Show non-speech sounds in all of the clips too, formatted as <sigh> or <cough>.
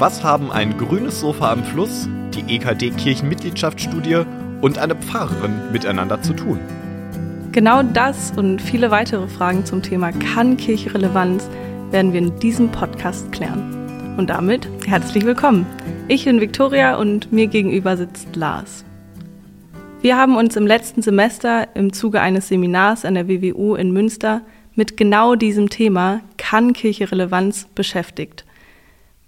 Was haben ein grünes Sofa am Fluss, die EKD Kirchenmitgliedschaftsstudie und eine Pfarrerin miteinander zu tun? Genau das und viele weitere Fragen zum Thema Kann Kirche Relevanz werden wir in diesem Podcast klären. Und damit herzlich willkommen. Ich bin Viktoria und mir gegenüber sitzt Lars. Wir haben uns im letzten Semester im Zuge eines Seminars an der WWU in Münster mit genau diesem Thema Kann Kirche Relevanz beschäftigt.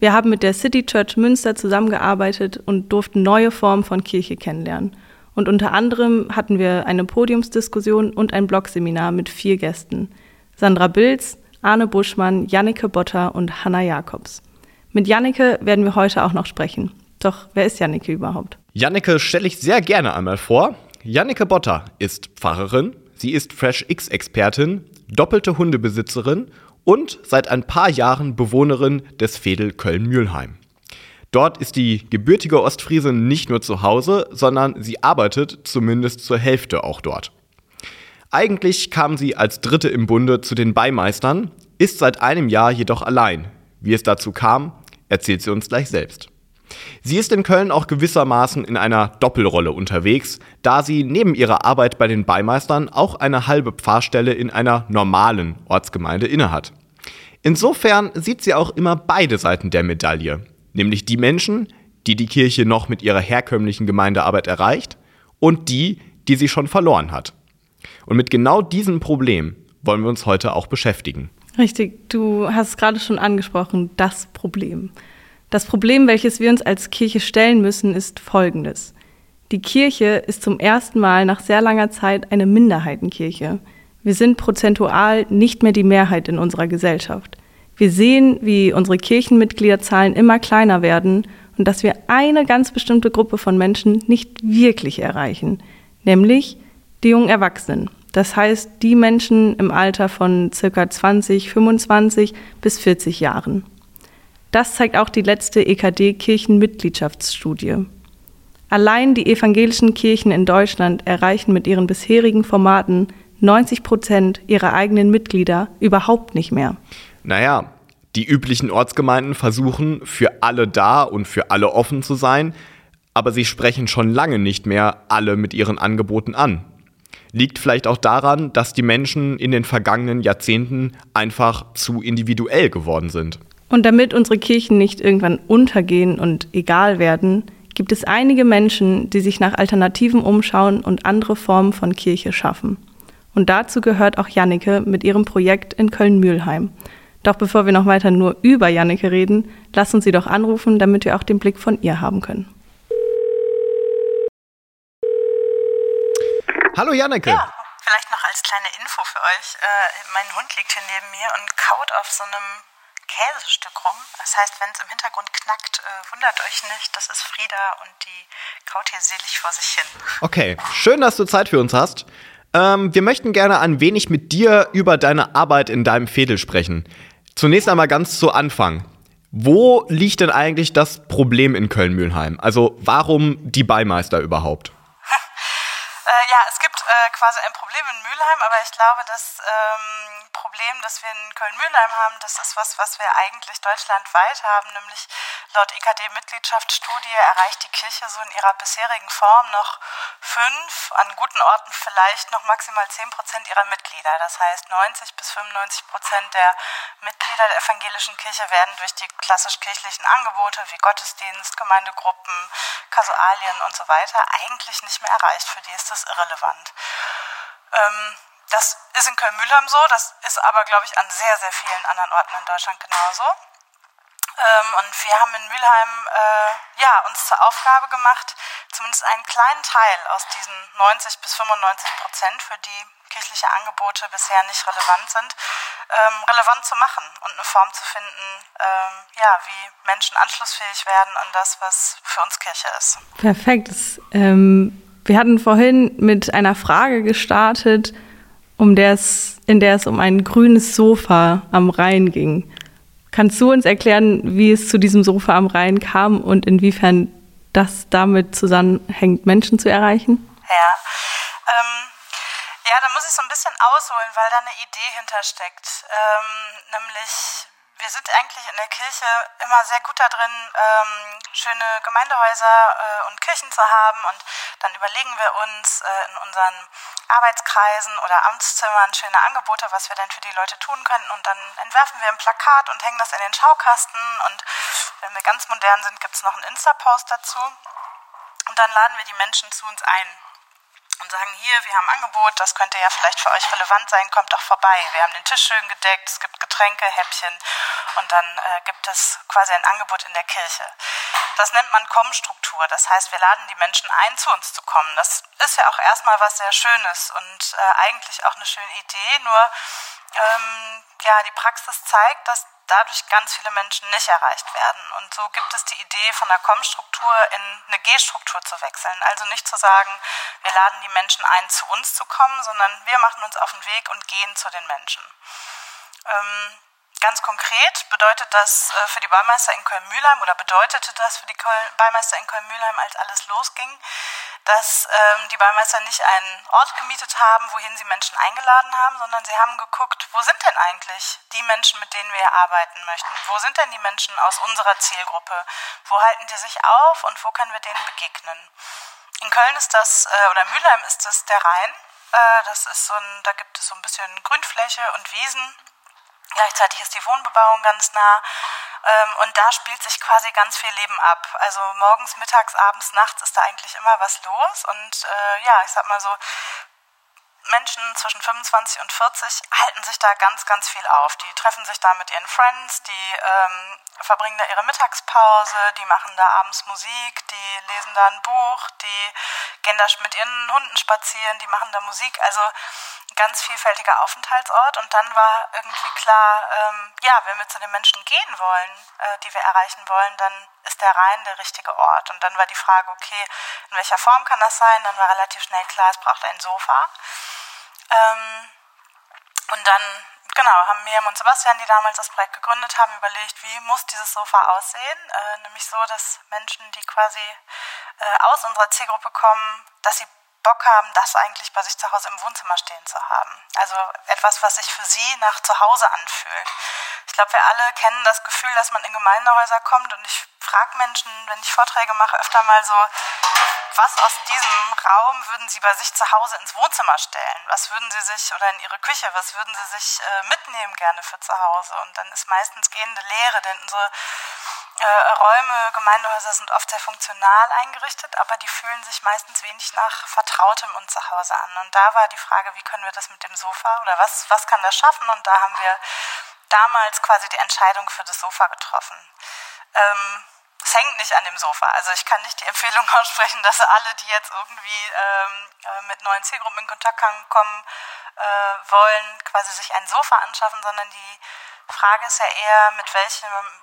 Wir haben mit der City Church Münster zusammengearbeitet und durften neue Formen von Kirche kennenlernen. Und unter anderem hatten wir eine Podiumsdiskussion und ein Blogseminar mit vier Gästen. Sandra Bilz, Arne Buschmann, Jannike Botter und Hanna Jakobs. Mit Jannike werden wir heute auch noch sprechen. Doch wer ist Jannike überhaupt? Jannike stelle ich sehr gerne einmal vor. Jannike Botter ist Pfarrerin, sie ist Fresh X-Expertin, doppelte Hundebesitzerin und seit ein paar Jahren Bewohnerin des Fädel Köln-Mühlheim. Dort ist die gebürtige Ostfriesin nicht nur zu Hause, sondern sie arbeitet zumindest zur Hälfte auch dort. Eigentlich kam sie als Dritte im Bunde zu den Beimeistern, ist seit einem Jahr jedoch allein. Wie es dazu kam, erzählt sie uns gleich selbst. Sie ist in Köln auch gewissermaßen in einer Doppelrolle unterwegs, da sie neben ihrer Arbeit bei den Beimeistern auch eine halbe Pfarrstelle in einer normalen Ortsgemeinde innehat. Insofern sieht sie auch immer beide Seiten der Medaille, nämlich die Menschen, die die Kirche noch mit ihrer herkömmlichen Gemeindearbeit erreicht und die, die sie schon verloren hat. Und mit genau diesem Problem wollen wir uns heute auch beschäftigen. Richtig, du hast es gerade schon angesprochen, das Problem. Das Problem, welches wir uns als Kirche stellen müssen, ist folgendes. Die Kirche ist zum ersten Mal nach sehr langer Zeit eine Minderheitenkirche. Wir sind prozentual nicht mehr die Mehrheit in unserer Gesellschaft. Wir sehen, wie unsere Kirchenmitgliederzahlen immer kleiner werden und dass wir eine ganz bestimmte Gruppe von Menschen nicht wirklich erreichen, nämlich die jungen Erwachsenen. Das heißt, die Menschen im Alter von circa 20, 25 bis 40 Jahren. Das zeigt auch die letzte EKD-Kirchenmitgliedschaftsstudie. Allein die evangelischen Kirchen in Deutschland erreichen mit ihren bisherigen Formaten 90 Prozent ihrer eigenen Mitglieder überhaupt nicht mehr. Naja, die üblichen Ortsgemeinden versuchen, für alle da und für alle offen zu sein, aber sie sprechen schon lange nicht mehr alle mit ihren Angeboten an. Liegt vielleicht auch daran, dass die Menschen in den vergangenen Jahrzehnten einfach zu individuell geworden sind. Und damit unsere Kirchen nicht irgendwann untergehen und egal werden, gibt es einige Menschen, die sich nach Alternativen umschauen und andere Formen von Kirche schaffen. Und dazu gehört auch Jannike mit ihrem Projekt in Köln-Mühlheim. Doch bevor wir noch weiter nur über Jannike reden, lass uns sie doch anrufen, damit wir auch den Blick von ihr haben können. Hallo Jannike. Ja, vielleicht noch als kleine Info für euch. Äh, mein Hund liegt hier neben mir und kaut auf so einem Käsestück rum. Das heißt, wenn es im Hintergrund knackt, äh, wundert euch nicht, das ist Frieda und die kaut hier selig vor sich hin. Okay, schön, dass du Zeit für uns hast. Ähm, wir möchten gerne ein wenig mit dir über deine Arbeit in deinem Fädel sprechen. Zunächst einmal ganz zu Anfang. Wo liegt denn eigentlich das Problem in Köln-Mühlheim? Also warum die Beimeister überhaupt? <laughs> äh, ja, es gibt äh, quasi ein Problem in Mülheim, aber ich glaube, das ähm, Problem, das wir in Köln-Mühlheim haben, das ist was, was wir eigentlich deutschlandweit haben, nämlich laut EKD-Mitgliedschaftsstudie erreicht die Kirche so in ihrer bisherigen Form noch fünf, an guten Orten vielleicht noch maximal zehn Prozent ihrer Mitglieder. Das heißt, 90 bis 95 Prozent der Mitglieder der evangelischen Kirche werden durch die klassisch kirchlichen Angebote wie Gottesdienst, Gemeindegruppen, Kasualien und so weiter eigentlich nicht mehr erreicht. Für die ist das irrelevant. Ähm, das ist in Köln-Mühlheim so, das ist aber, glaube ich, an sehr, sehr vielen anderen Orten in Deutschland genauso. Ähm, und wir haben in Mülheim äh, ja, uns zur Aufgabe gemacht, zumindest einen kleinen Teil aus diesen 90 bis 95 Prozent, für die kirchliche Angebote bisher nicht relevant sind, ähm, relevant zu machen und eine Form zu finden, ähm, ja, wie Menschen anschlussfähig werden an das, was für uns Kirche ist. Perfekt. Ähm, wir hatten vorhin mit einer Frage gestartet, um der es, in der es um ein grünes Sofa am Rhein ging. Kannst du uns erklären, wie es zu diesem Sofa am Rhein kam und inwiefern das damit zusammenhängt, Menschen zu erreichen? Ja, ähm, ja, da muss ich so ein bisschen ausholen, weil da eine Idee hintersteckt. Ähm, nämlich, wir sind eigentlich in der Kirche immer sehr gut da drin, ähm, schöne Gemeindehäuser äh, und Kirchen zu haben. Und dann überlegen wir uns äh, in unseren Arbeitskreisen oder Amtszimmern schöne Angebote, was wir denn für die Leute tun könnten. Und dann entwerfen wir ein Plakat und hängen das in den Schaukasten. Und wenn wir ganz modern sind, gibt es noch einen Insta-Post dazu. Und dann laden wir die Menschen zu uns ein und sagen, hier, wir haben ein Angebot, das könnte ja vielleicht für euch relevant sein, kommt doch vorbei. Wir haben den Tisch schön gedeckt, es gibt Getränke, Häppchen und dann äh, gibt es quasi ein Angebot in der Kirche. Das nennt man Kommstruktur. Das heißt, wir laden die Menschen ein, zu uns zu kommen. Das ist ja auch erstmal was sehr Schönes und äh, eigentlich auch eine schöne Idee. Nur ähm, ja, die Praxis zeigt, dass dadurch ganz viele Menschen nicht erreicht werden. Und so gibt es die Idee, von der Komm-Struktur in eine G-Struktur zu wechseln. Also nicht zu sagen, wir laden die Menschen ein, zu uns zu kommen, sondern wir machen uns auf den Weg und gehen zu den Menschen. Ähm, Ganz konkret bedeutet das äh, für die Baumeister in Köln-Mühlheim oder bedeutete das für die Baumeister in Köln-Mühlheim, als alles losging, dass ähm, die Baumeister nicht einen Ort gemietet haben, wohin sie Menschen eingeladen haben, sondern sie haben geguckt, wo sind denn eigentlich die Menschen, mit denen wir arbeiten möchten? Wo sind denn die Menschen aus unserer Zielgruppe? Wo halten die sich auf und wo können wir denen begegnen? In Köln ist das, äh, oder Mülheim ist das der Rhein. Äh, das ist so ein, da gibt es so ein bisschen Grünfläche und Wiesen Gleichzeitig ist die Wohnbebauung ganz nah. Ähm, und da spielt sich quasi ganz viel Leben ab. Also morgens, mittags, abends, nachts ist da eigentlich immer was los. Und äh, ja, ich sag mal so, Menschen zwischen 25 und 40 halten sich da ganz, ganz viel auf. Die treffen sich da mit ihren Friends, die ähm, verbringen da ihre Mittagspause, die machen da abends Musik, die lesen da ein Buch, die gehen da mit ihren Hunden spazieren, die machen da Musik. Also ganz vielfältiger Aufenthaltsort. Und dann war irgendwie klar, ähm, ja, wenn wir zu den Menschen gehen wollen, äh, die wir erreichen wollen, dann ist der Rhein der richtige Ort. Und dann war die Frage, okay, in welcher Form kann das sein? Dann war relativ schnell klar, es braucht ein Sofa. Ähm, und dann, genau, haben Miriam und Sebastian, die damals das Projekt gegründet haben, überlegt, wie muss dieses Sofa aussehen? Äh, nämlich so, dass Menschen, die quasi äh, aus unserer Zielgruppe kommen, dass sie Bock haben, das eigentlich bei sich zu Hause im Wohnzimmer stehen zu haben. Also etwas, was sich für sie nach zu Hause anfühlt. Ich glaube, wir alle kennen das Gefühl, dass man in Gemeindehäuser kommt und ich frage Menschen, wenn ich Vorträge mache, öfter mal so, was aus diesem Raum würden Sie bei sich zu Hause ins Wohnzimmer stellen? Was würden Sie sich, oder in Ihre Küche, was würden Sie sich äh, mitnehmen gerne für zu Hause? Und dann ist meistens gehende Leere, denn unsere äh, Räume, Gemeindehäuser sind oft sehr funktional eingerichtet, aber die fühlen sich meistens wenig nach Vertrautem und zu Hause an. Und da war die Frage, wie können wir das mit dem Sofa oder was, was kann das schaffen? Und da haben wir damals quasi die Entscheidung für das Sofa getroffen. Ähm, es hängt nicht an dem Sofa. Also ich kann nicht die Empfehlung <laughs> aussprechen, dass alle, die jetzt irgendwie ähm, äh, mit neuen Zielgruppen in Kontakt kommen äh, wollen, quasi sich ein Sofa anschaffen, sondern die Frage ist ja eher, mit welchem,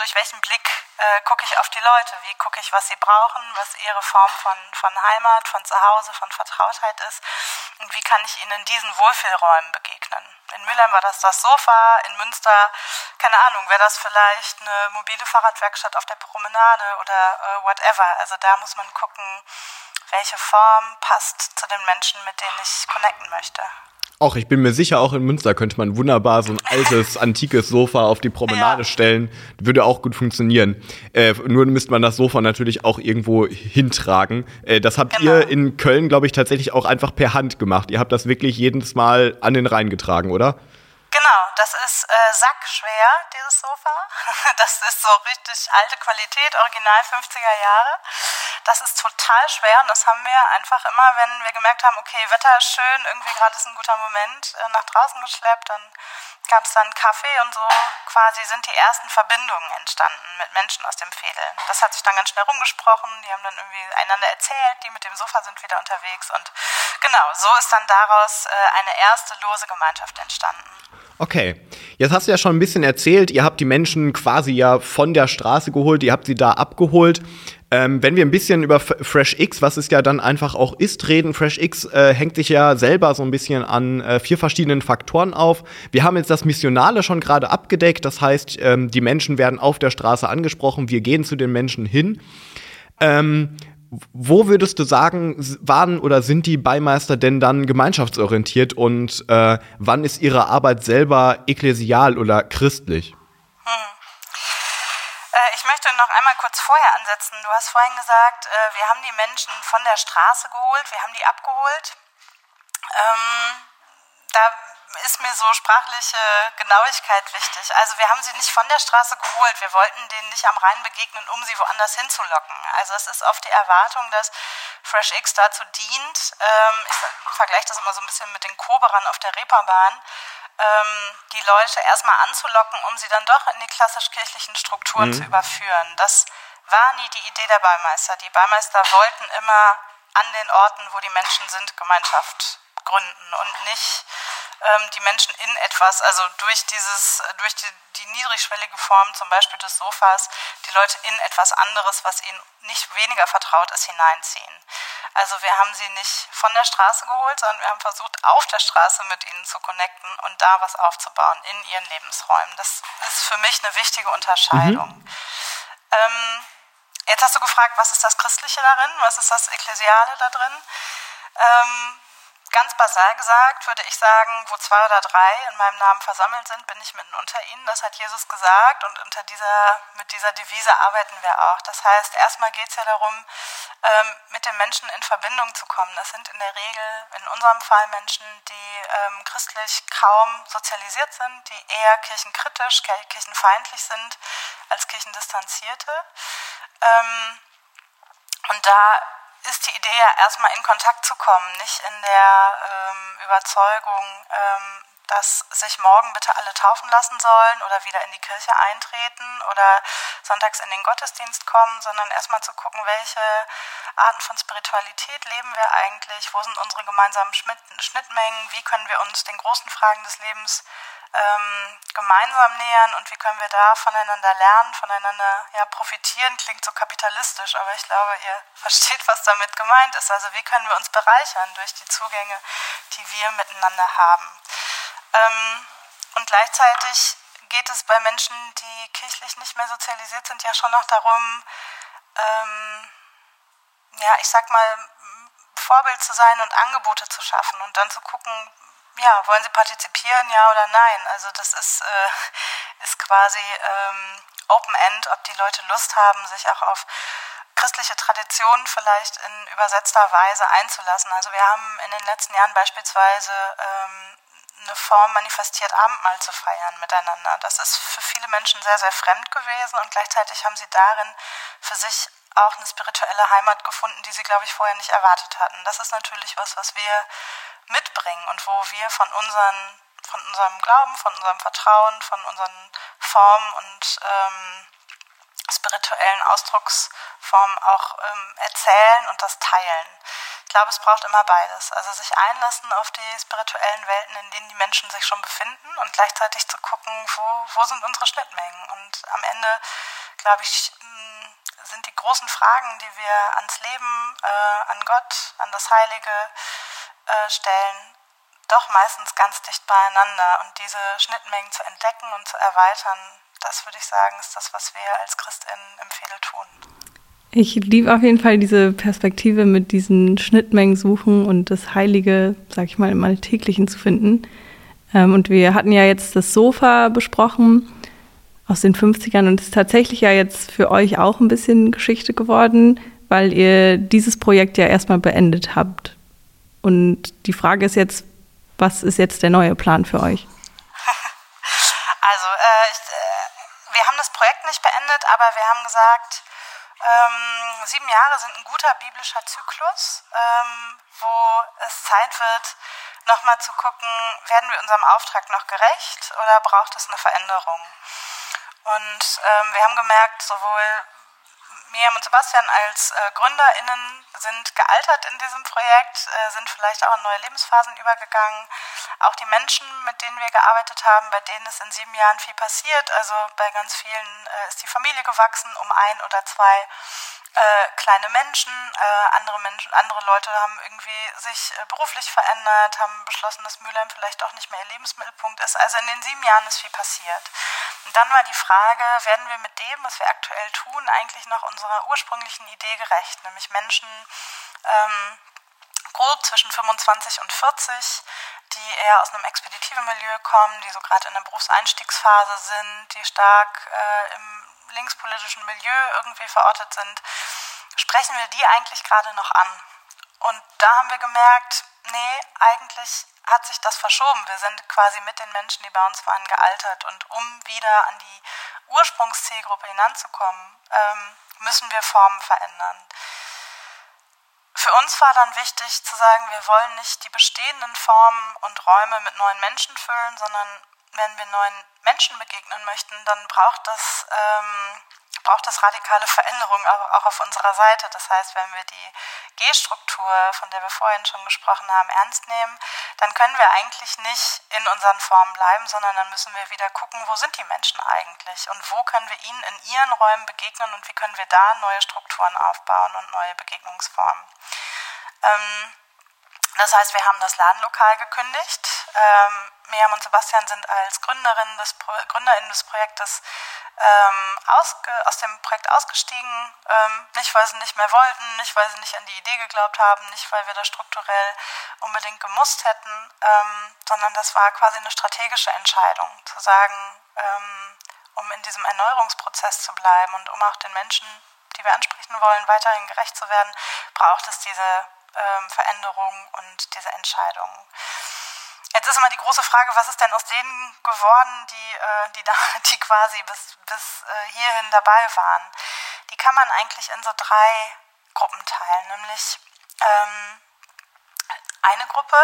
durch welchen Blick äh, gucke ich auf die Leute? Wie gucke ich, was sie brauchen, was ihre Form von, von Heimat, von Zuhause, von Vertrautheit ist? Und wie kann ich ihnen in diesen Wohlfühlräumen begegnen? In Mülheim war das das Sofa, in Münster, keine Ahnung, wäre das vielleicht eine mobile Fahrradwerkstatt auf der Promenade oder äh, whatever. Also da muss man gucken, welche Form passt zu den Menschen, mit denen ich connecten möchte. Auch ich bin mir sicher, auch in Münster könnte man wunderbar so ein altes, antikes Sofa auf die Promenade ja. stellen. Würde auch gut funktionieren. Äh, nur müsste man das Sofa natürlich auch irgendwo hintragen. Äh, das habt genau. ihr in Köln, glaube ich, tatsächlich auch einfach per Hand gemacht. Ihr habt das wirklich jedes Mal an den Rhein getragen, oder? Das ist äh, sackschwer, dieses Sofa. <laughs> Das ist so richtig alte Qualität, original 50er Jahre. Das ist total schwer und das haben wir einfach immer, wenn wir gemerkt haben, okay, Wetter ist schön, irgendwie gerade ist ein guter Moment, äh, nach draußen geschleppt. Dann gab es dann Kaffee und so quasi sind die ersten Verbindungen entstanden mit Menschen aus dem Fädel. Das hat sich dann ganz schnell rumgesprochen, die haben dann irgendwie einander erzählt, die mit dem Sofa sind wieder unterwegs und genau, so ist dann daraus äh, eine erste lose Gemeinschaft entstanden. Okay, jetzt hast du ja schon ein bisschen erzählt, ihr habt die Menschen quasi ja von der Straße geholt, ihr habt sie da abgeholt. Ähm, wenn wir ein bisschen über FreshX, was es ja dann einfach auch ist, reden, FreshX äh, hängt sich ja selber so ein bisschen an äh, vier verschiedenen Faktoren auf. Wir haben jetzt das Missionale schon gerade abgedeckt, das heißt, ähm, die Menschen werden auf der Straße angesprochen, wir gehen zu den Menschen hin. Ähm, wo würdest du sagen, waren oder sind die Beimeister denn dann gemeinschaftsorientiert und äh, wann ist ihre Arbeit selber ekklesial oder christlich? Äh, ich möchte noch einmal kurz vorher ansetzen. Du hast vorhin gesagt, äh, wir haben die Menschen von der Straße geholt, wir haben die abgeholt. Ähm, da ist mir so sprachliche Genauigkeit wichtig. Also wir haben sie nicht von der Straße geholt. Wir wollten denen nicht am Rhein begegnen, um sie woanders hinzulocken. Also es ist oft die Erwartung, dass FreshX dazu dient. Ähm, ich vergleiche das immer so ein bisschen mit den Koberern auf der Reeperbahn die Leute erstmal anzulocken, um sie dann doch in die klassisch-kirchlichen Strukturen mhm. zu überführen. Das war nie die Idee der Beimeister. Die Beimeister wollten immer an den Orten, wo die Menschen sind, Gemeinschaft gründen und nicht ähm, die Menschen in etwas, also durch dieses, durch die, die niedrigschwellige Form zum Beispiel des Sofas, die Leute in etwas anderes, was ihnen nicht weniger vertraut ist, hineinziehen. Also wir haben sie nicht von der Straße geholt, sondern wir haben versucht, auf der Straße mit ihnen zu connecten und da was aufzubauen in ihren Lebensräumen. Das ist für mich eine wichtige Unterscheidung. Mhm. Ähm, jetzt hast du gefragt, was ist das Christliche darin, was ist das Ekklesiale da drin? Ähm, Ganz basal gesagt würde ich sagen, wo zwei oder drei in meinem Namen versammelt sind, bin ich mitten unter ihnen. Das hat Jesus gesagt und unter dieser, mit dieser Devise arbeiten wir auch. Das heißt, erstmal geht es ja darum, ähm, mit den Menschen in Verbindung zu kommen. Das sind in der Regel in unserem Fall Menschen, die ähm, christlich kaum sozialisiert sind, die eher kirchenkritisch, kirchenfeindlich sind als kirchendistanzierte. Ähm, und da ist die Idee ja erstmal in Kontakt zu kommen, nicht in der ähm, Überzeugung, ähm, dass sich morgen bitte alle taufen lassen sollen oder wieder in die Kirche eintreten oder sonntags in den Gottesdienst kommen, sondern erstmal zu gucken, welche Arten von Spiritualität leben wir eigentlich, wo sind unsere gemeinsamen Schnittmengen, wie können wir uns den großen Fragen des Lebens ähm, gemeinsam nähern und wie können wir da voneinander lernen, voneinander ja, profitieren, klingt so kapitalistisch, aber ich glaube, ihr <laughs> versteht, was damit gemeint ist. Also wie können wir uns bereichern durch die Zugänge, die wir miteinander haben. Ähm, und gleichzeitig geht es bei Menschen, die kirchlich nicht mehr sozialisiert sind, ja schon noch darum, ähm, ja, ich sag mal, Vorbild zu sein und Angebote zu schaffen und dann zu gucken, ja, wollen sie partizipieren, ja oder nein? Also das ist, äh, ist quasi ähm, Open-End, ob die Leute Lust haben, sich auch auf christliche Traditionen vielleicht in übersetzter Weise einzulassen. Also wir haben in den letzten Jahren beispielsweise ähm, eine Form manifestiert, Abendmahl zu feiern miteinander. Das ist für viele Menschen sehr, sehr fremd gewesen und gleichzeitig haben sie darin für sich auch eine spirituelle Heimat gefunden, die sie, glaube ich, vorher nicht erwartet hatten. Das ist natürlich was, was wir mitbringen und wo wir von, unseren, von unserem Glauben, von unserem Vertrauen, von unseren Formen und ähm, spirituellen Ausdrucksformen auch ähm, erzählen und das teilen. Ich glaube, es braucht immer beides. Also sich einlassen auf die spirituellen Welten, in denen die Menschen sich schon befinden und gleichzeitig zu gucken, wo, wo sind unsere Schnittmengen. Und am Ende, glaube ich, hm, sind die großen Fragen, die wir ans Leben, äh, an Gott, an das Heilige, äh, stellen, doch meistens ganz dicht beieinander. Und diese Schnittmengen zu entdecken und zu erweitern, das würde ich sagen, ist das, was wir als Christinnen im Fädel tun. Ich liebe auf jeden Fall diese Perspektive mit diesen Schnittmengen suchen und das Heilige, sag ich mal, im Alltäglichen zu finden. Ähm, und wir hatten ja jetzt das Sofa besprochen aus den 50ern und es ist tatsächlich ja jetzt für euch auch ein bisschen Geschichte geworden, weil ihr dieses Projekt ja erstmal beendet habt. Und die Frage ist jetzt, was ist jetzt der neue Plan für euch? <laughs> Also, äh, ich, äh, wir haben das Projekt nicht beendet, aber wir haben gesagt, ähm, sieben Jahre sind ein guter biblischer Zyklus, ähm, wo es Zeit wird, nochmal zu gucken, werden wir unserem Auftrag noch gerecht oder braucht es eine Veränderung? Und ähm, wir haben gemerkt, sowohl Miriam und Sebastian als äh, GründerInnen sind gealtert in diesem Projekt, äh, sind vielleicht auch in neue Lebensphasen übergegangen. Auch die Menschen, mit denen wir gearbeitet haben, bei denen ist in sieben Jahren viel passiert. Also bei ganz vielen äh, ist die Familie gewachsen um ein oder zwei äh, kleine Menschen, äh, andere Menschen, andere Leute haben irgendwie sich äh, beruflich verändert, haben beschlossen, dass Mülheim vielleicht auch nicht mehr ihr Lebensmittelpunkt ist. Also in den sieben Jahren ist viel passiert. Und dann war die Frage, werden wir mit dem, was wir aktuell tun, eigentlich noch unserer ursprünglichen Idee gerecht, nämlich Menschen ähm, grob zwischen 25 und 40, die eher aus einem expeditiven Milieu kommen, die so gerade in der Berufseinstiegsphase sind, die stark äh, im linkspolitischen Milieu irgendwie verortet sind, sprechen wir die eigentlich gerade noch an? Und da haben wir gemerkt, nee, eigentlich hat sich das verschoben. Wir sind quasi mit den Menschen, die bei uns waren, gealtert. Und um wieder an die Ursprungszielgruppe hinanzukommen, ähm, müssen wir Formen verändern. Für uns war dann wichtig zu sagen, wir wollen nicht die bestehenden Formen und Räume mit neuen Menschen füllen, sondern wenn wir neuen Menschen begegnen möchten, dann braucht das ähm, braucht es radikale <laughs> Veränderungen auch auf unserer Seite. Das heißt, wenn wir die G-Struktur, von der wir vorhin schon gesprochen haben, ernst nehmen, dann können wir eigentlich nicht in unseren Formen bleiben, sondern dann müssen wir wieder gucken, wo sind die Menschen eigentlich und wo können wir ihnen in ihren Räumen begegnen und wie können wir da neue Strukturen aufbauen und neue Begegnungsformen. Ähm, das heißt, wir haben das Ladenlokal gekündigt. Ähm, Miriam und Sebastian sind als Gründerin des Pro Gründerinnen des Projektes ähm, aus dem Projekt ausgestiegen. Ähm, nicht, weil sie nicht mehr wollten, nicht, weil sie nicht an die Idee geglaubt haben, nicht, weil wir das strukturell unbedingt gemusst hätten, ähm, sondern das war quasi eine strategische Entscheidung, zu sagen, ähm, um in diesem Erneuerungsprozess zu bleiben und um auch den Menschen, die wir ansprechen wollen, weiterhin gerecht zu werden, braucht es diese ähm, Veränderung und diese Entscheidung. Jetzt ist immer die große Frage, was ist denn aus denen geworden, die, äh, die, da, <laughs> die quasi bis, bis äh, hierhin dabei waren? Die kann man eigentlich in so drei Gruppen teilen, nämlich ähm, eine Gruppe,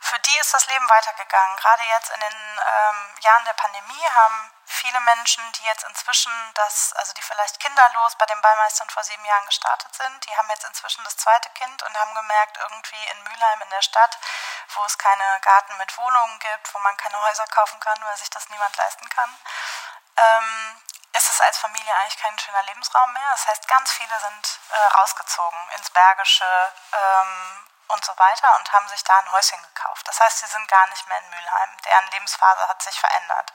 für die ist das Leben weitergegangen. Gerade jetzt in den ähm, Jahren der Pandemie haben viele Menschen, die jetzt inzwischen das, also die vielleicht kinderlos bei den Ballmeistern vor sieben Jahren gestartet sind, die haben jetzt inzwischen das zweite Kind und haben gemerkt, irgendwie in Mülheim in der Stadt, wo es keine Garten mit Wohnungen gibt, wo man keine Häuser kaufen kann, weil sich das niemand leisten kann, ähm, ist es als Familie eigentlich kein schöner Lebensraum mehr. Das heißt, ganz viele sind äh, rausgezogen ins Bergische, ähm, und so weiter und haben sich da ein Häuschen gekauft. Das heißt, sie sind gar nicht mehr in Mülheim. Deren Lebensphase hat sich verändert.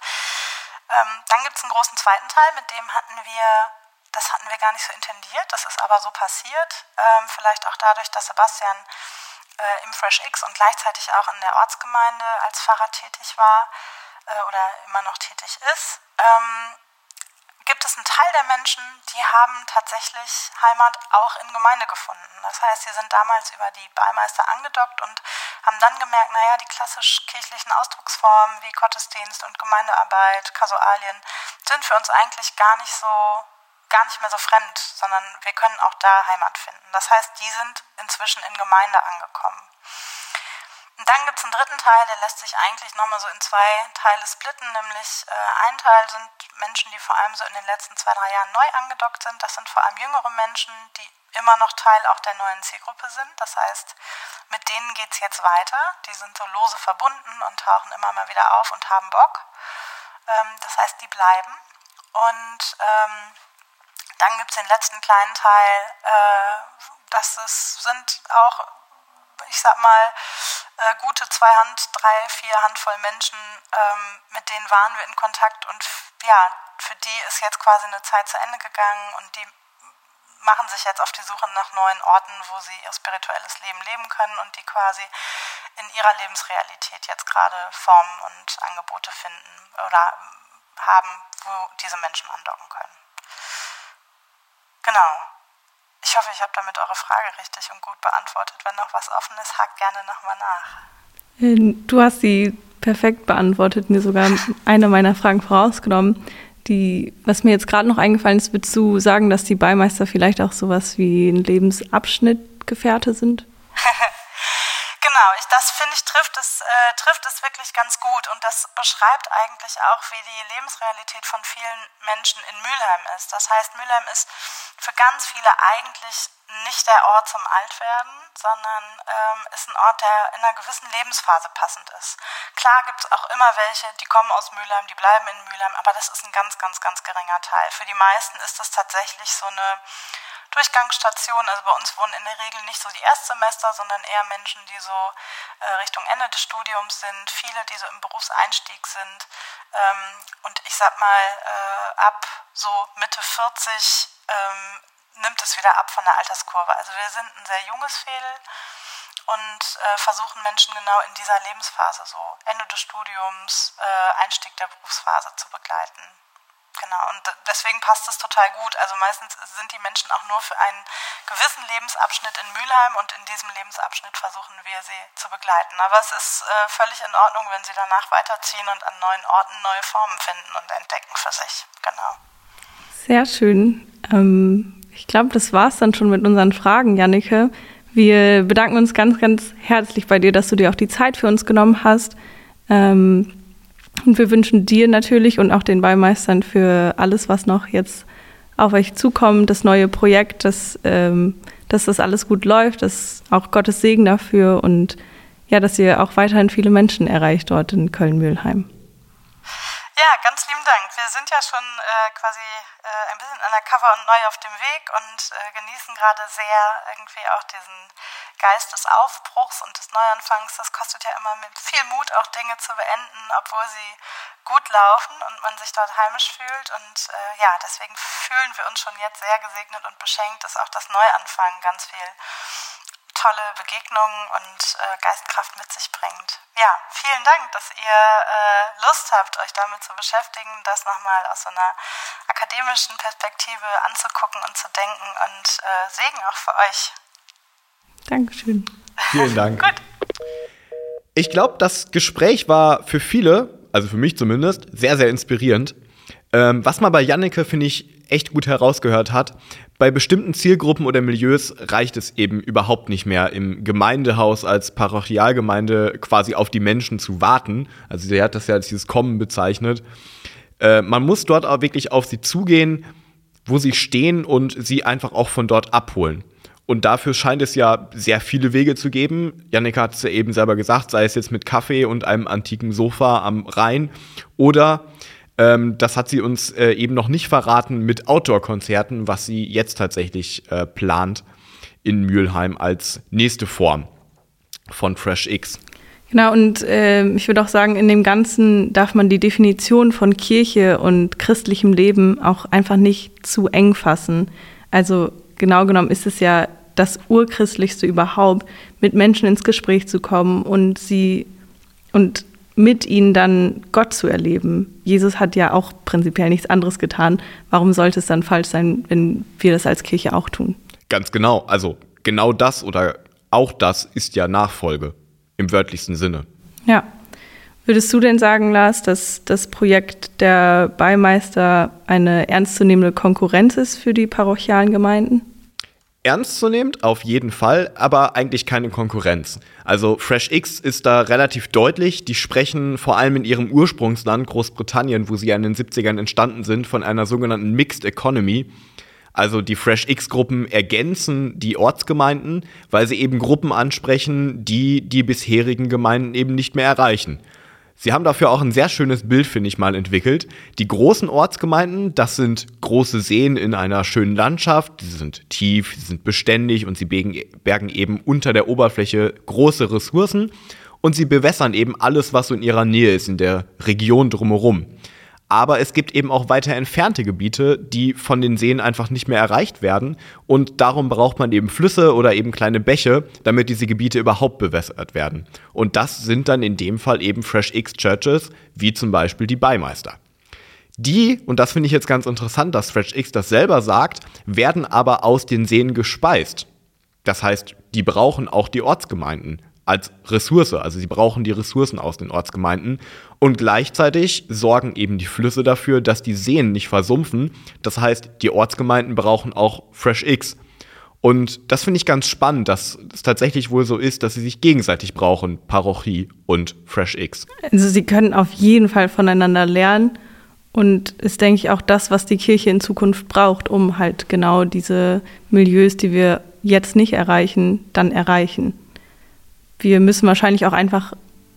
Ähm, dann gibt es einen großen zweiten Teil, mit dem hatten wir, das hatten wir gar nicht so intendiert, das ist aber so passiert. Ähm, vielleicht auch dadurch, dass Sebastian äh, im Fresh X und gleichzeitig auch in der Ortsgemeinde als Pfarrer tätig war äh, oder immer noch tätig ist. Ähm, gibt es einen Teil der Menschen, die haben tatsächlich Heimat auch in Gemeinde gefunden. Das heißt, sie sind damals über die Ballmeister angedockt und haben dann gemerkt, naja, die klassisch kirchlichen Ausdrucksformen wie Gottesdienst und Gemeindearbeit, Kasualien sind für uns eigentlich gar nicht so gar nicht mehr so fremd, sondern wir können auch da Heimat finden. Das heißt, die sind inzwischen in Gemeinde angekommen. Und dann gibt es einen dritten Teil, der lässt sich eigentlich nochmal so in zwei Teile splitten, nämlich äh, ein Teil sind Menschen, die vor allem so in den letzten zwei, drei Jahren neu angedockt sind. Das sind vor allem jüngere Menschen, die immer noch Teil auch der neuen Zielgruppe sind. Das heißt, mit denen geht es jetzt weiter. Die sind so lose verbunden und tauchen immer mal wieder auf und haben Bock. Ähm, das heißt, die bleiben. Und ähm, dann gibt es den letzten kleinen Teil, äh, das ist, sind auch ich sag mal, äh, gute zwei Hand, drei, vier Handvoll Menschen, ähm, mit denen waren wir in Kontakt und ja, für die ist jetzt quasi eine Zeit zu Ende gegangen und die machen sich jetzt auf die Suche nach neuen Orten, wo sie ihr spirituelles Leben leben können und die quasi in ihrer Lebensrealität jetzt gerade Formen und Angebote finden oder haben, wo diese Menschen andocken können. Genau. Ich hoffe, ich habe damit eure Frage richtig und gut beantwortet. Wenn noch was offen ist, hakt gerne nochmal nach. Äh, du hast sie perfekt beantwortet, mir sogar eine meiner Fragen vorausgenommen. Die, was mir jetzt gerade noch eingefallen ist, würdest du sagen, dass die Beimeister vielleicht auch sowas wie ein Lebensabschnittgefährte sind? <laughs> Genau, ich, das finde ich trifft es, äh, trifft es wirklich ganz gut und das beschreibt eigentlich auch, wie die Lebensrealität von vielen Menschen in Mülheim ist. Das heißt, Mülheim ist für ganz viele eigentlich nicht der Ort zum Altwerden, sondern ähm, ist ein Ort, der in einer gewissen Lebensphase passend ist. Klar gibt es auch immer welche, die kommen aus Mülheim, die bleiben in Mülheim, aber das ist ein ganz, ganz, ganz geringer Teil. Für die meisten ist das tatsächlich so eine Durchgangsstation. Also bei uns wohnen in der Regel nicht so die Erstsemester, sondern eher Menschen, die so äh, Richtung Ende des Studiums sind, viele, die so im Berufseinstieg sind. Ähm, und ich sag mal, äh, ab so Mitte 40 ähm, nimmt es wieder ab von der Alterskurve. Also wir sind ein sehr junges Fädel und äh, versuchen Menschen genau in dieser Lebensphase, so Ende des Studiums, äh, Einstieg der Berufsphase zu begleiten. Genau. Und deswegen passt es total gut. Also meistens sind die Menschen auch nur für einen gewissen Lebensabschnitt in Mülheim und in diesem Lebensabschnitt versuchen wir sie zu begleiten. Aber es ist äh, völlig in Ordnung, wenn sie danach weiterziehen und an neuen Orten neue Formen finden und entdecken für sich. Genau. Sehr schön. Ähm, ich glaube, das war es dann schon mit unseren Fragen, Jannike. Wir bedanken uns ganz, ganz herzlich bei dir, dass du dir auch die Zeit für uns genommen hast. Ähm, und wir wünschen dir natürlich und auch den Beimeistern für alles, was noch jetzt auf euch zukommt, das neue Projekt, dass, ähm, dass das alles gut läuft, dass auch Gottes Segen dafür und ja, dass ihr auch weiterhin viele Menschen erreicht dort in Köln-Mühlheim. Ja, ganz lieben Dank. Wir sind ja schon äh, quasi äh, ein bisschen undercover und neu auf dem Weg und äh, genießen gerade sehr irgendwie auch diesen Geist des Aufbruchs und des Neuanfangs. Das kostet ja immer mit viel Mut, auch Dinge zu beenden, obwohl sie gut laufen und man sich dort heimisch fühlt. Und äh, ja, deswegen fühlen wir uns schon jetzt sehr gesegnet und beschenkt, dass auch das Neuanfangen ganz viel tolle Begegnungen und äh, Geistkraft mit sich bringt. Ja, vielen Dank, dass ihr äh, Lust habt, euch damit zu beschäftigen, das nochmal aus so einer akademischen Perspektive anzugucken und zu denken und äh, Segen auch für euch. Dankeschön. Vielen <laughs> Dank. Gut. Ich glaube, das Gespräch war für viele, also für mich zumindest, sehr, sehr inspirierend. Ähm, was man bei Janneke, finde ich, echt gut herausgehört hat, bei bestimmten Zielgruppen oder Milieus reicht es eben überhaupt nicht mehr, im Gemeindehaus als Parochialgemeinde quasi auf die Menschen zu warten. Also sie hat das ja als dieses Kommen bezeichnet. Äh, man muss dort auch wirklich auf sie zugehen, wo sie stehen und sie einfach auch von dort abholen. Und dafür scheint es ja sehr viele Wege zu geben. Janika hat es ja eben selber gesagt, sei es jetzt mit Kaffee und einem antiken Sofa am Rhein oder ähm, das hat sie uns äh, eben noch nicht verraten mit Outdoor-Konzerten, was sie jetzt tatsächlich äh, plant in Mülheim als nächste Form von Fresh X. Genau, und äh, ich würde auch sagen, in dem Ganzen darf man die Definition von Kirche und christlichem Leben auch einfach nicht zu eng fassen. Also genau genommen ist es ja das Urchristlichste überhaupt, mit Menschen ins Gespräch zu kommen und sie und mit ihnen dann Gott zu erleben. Jesus hat ja auch prinzipiell nichts anderes getan. Warum sollte es dann falsch sein, wenn wir das als Kirche auch tun? Ganz genau. Also genau das oder auch das ist ja Nachfolge im wörtlichsten Sinne. Ja. Würdest du denn sagen, Lars, dass das Projekt der Beimeister eine ernstzunehmende Konkurrenz ist für die parochialen Gemeinden? Ernstzunehmend, auf jeden Fall, aber eigentlich keine Konkurrenz. Also Fresh X ist da relativ deutlich. Die sprechen vor allem in ihrem Ursprungsland Großbritannien, wo sie ja in den 70ern entstanden sind, von einer sogenannten Mixed Economy. Also die Fresh X-Gruppen ergänzen die Ortsgemeinden, weil sie eben Gruppen ansprechen, die die bisherigen Gemeinden eben nicht mehr erreichen. Sie haben dafür auch ein sehr schönes Bild, finde ich mal, entwickelt. Die großen Ortsgemeinden, das sind große Seen in einer schönen Landschaft. Die sind tief, sie sind beständig und sie bergen eben unter der Oberfläche große Ressourcen. Und sie bewässern eben alles, was so in ihrer Nähe ist, in der Region drumherum. Aber es gibt eben auch weiter entfernte Gebiete, die von den Seen einfach nicht mehr erreicht werden. Und darum braucht man eben Flüsse oder eben kleine Bäche, damit diese Gebiete überhaupt bewässert werden. Und das sind dann in dem Fall eben Fresh X Churches, wie zum Beispiel die Beimeister. Die, und das finde ich jetzt ganz interessant, dass Fresh X das selber sagt, werden aber aus den Seen gespeist. Das heißt, die brauchen auch die Ortsgemeinden als Ressource. Also sie brauchen die Ressourcen aus den Ortsgemeinden. Und gleichzeitig sorgen eben die Flüsse dafür, dass die Seen nicht versumpfen. Das heißt, die Ortsgemeinden brauchen auch Fresh X. Und das finde ich ganz spannend, dass es tatsächlich wohl so ist, dass sie sich gegenseitig brauchen, Parochie und Fresh X. Also sie können auf jeden Fall voneinander lernen. Und ist, denke ich, auch das, was die Kirche in Zukunft braucht, um halt genau diese Milieus, die wir jetzt nicht erreichen, dann erreichen wir müssen wahrscheinlich auch einfach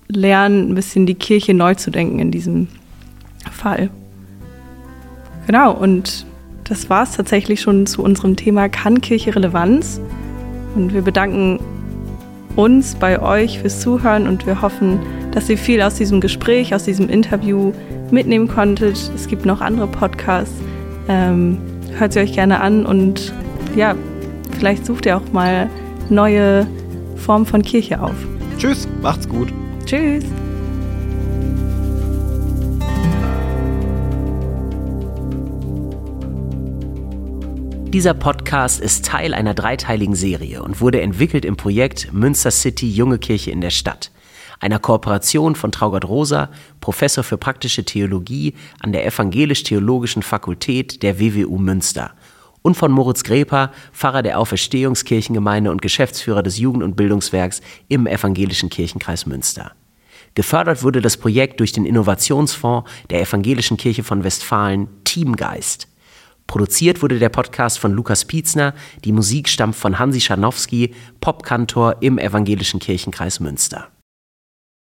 lernen, ein bisschen die Kirche neu zu denken in diesem Fall. Genau, und das war es tatsächlich schon zu unserem Thema Kann Kirche Relevanz? Und wir bedanken uns bei euch fürs Zuhören und wir hoffen, dass ihr viel aus diesem Gespräch, aus diesem Interview mitnehmen konntet. Es gibt noch andere Podcasts. Ähm, hört sie euch gerne an und ja, vielleicht sucht ihr auch mal neue Form von Kirche auf. Tschüss, macht's gut. Tschüss. Dieser Podcast ist Teil einer dreiteiligen Serie und wurde entwickelt im Projekt Münster City Junge Kirche in der Stadt, einer Kooperation von Traugott Rosa, Professor für praktische Theologie an der Evangelisch-Theologischen Fakultät der WWU Münster und von Moritz Greper, Pfarrer der Auferstehungskirchengemeinde und Geschäftsführer des Jugend- und Bildungswerks im Evangelischen Kirchenkreis Münster. Gefördert wurde das Projekt durch den Innovationsfonds der Evangelischen Kirche von Westfalen Teamgeist. Produziert wurde der Podcast von Lukas Pietzner, die Musik stammt von Hansi Scharnowski, Popkantor im Evangelischen Kirchenkreis Münster.